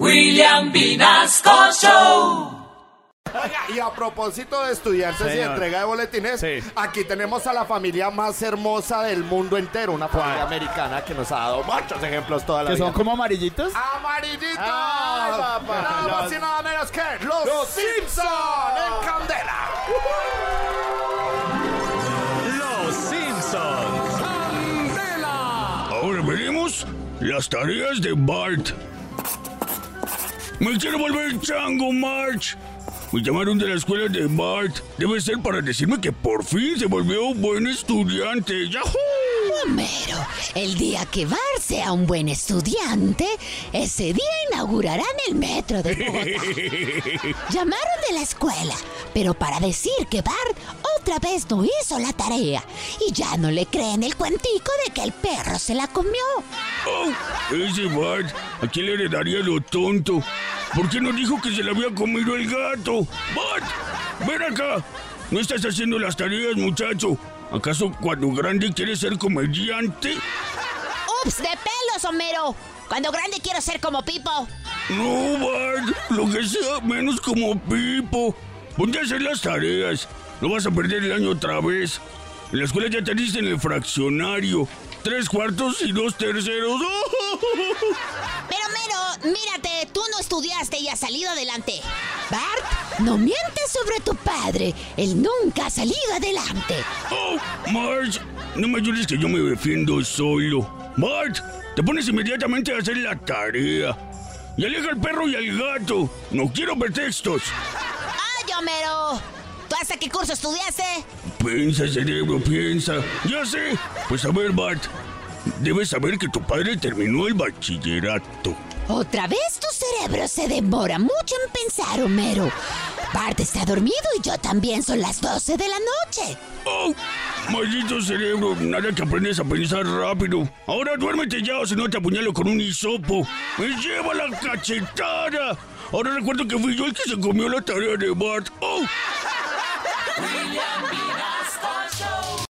William Vinasco Show. Y a propósito de estudiantes y entrega de boletines, Sí. aquí tenemos a la familia más hermosa del mundo entero, una familia americana que nos ha dado muchos ejemplos toda la ¿Que vida. son como amarillitos? ¡Amarillitos! Ay, papá. Nada más Los- y nada menos que los, Los Simpson en Candela. Los Simpsons. Ahora veremos las tareas de Bart. Me quiero volver chango, March. Me llamaron de la escuela de Bart. Debe ser para decirme que por fin se volvió un buen estudiante. ¡Yahoo! Homero, el día que Bart sea un buen estudiante, ese día inaugurarán el metro de Bogotá. Llamaron de la escuela, pero para decir que Bart otra vez no hizo la tarea y ya no le creen el cuentico de que el perro se la comió. Oh, ese Bart, ¿a quién le heredaría lo tonto? ¿Por qué no dijo que se le había comido el gato? Bart, ven acá. ¿No estás haciendo las tareas, muchacho? ¿Acaso cuando grande quieres ser comediante? ¡Ups, de pelos, Homero! Cuando grande quiero ser como Pipo. No, Bart, lo que sea menos como Pipo. Ponte a hacer las tareas. No vas a perder el año otra vez. En la escuela ya te dicen el fraccionario. Tres cuartos y dos terceros. Pero Homero, mírate, tú estudiaste y has salido adelante. Bart, no mientes sobre tu padre. Él nunca ha salido adelante. Oh, Marge, no me ayudes que yo me defiendo solo. Bart, te pones inmediatamente a hacer la tarea. Y aleja al perro y al gato. No quiero pretextos. ¡Ay, Homero! ¿Tú hasta qué curso estudiaste? Piensa, cerebro, piensa. Ya sé. Pues a ver, Bart. Debes saber que tu padre terminó el bachillerato. Otra vez tu cerebro se demora mucho en pensar, Homero. Bart está dormido y yo también son las 12 de la noche. ¡Oh! Maldito cerebro, nada que aprendes a pensar rápido. Ahora duérmete ya o si no te apuñalo con un hisopo. ¡Me lleva la cachetada! Ahora recuerdo que fui yo el que se comió la tarea de Bart. ¡Oh!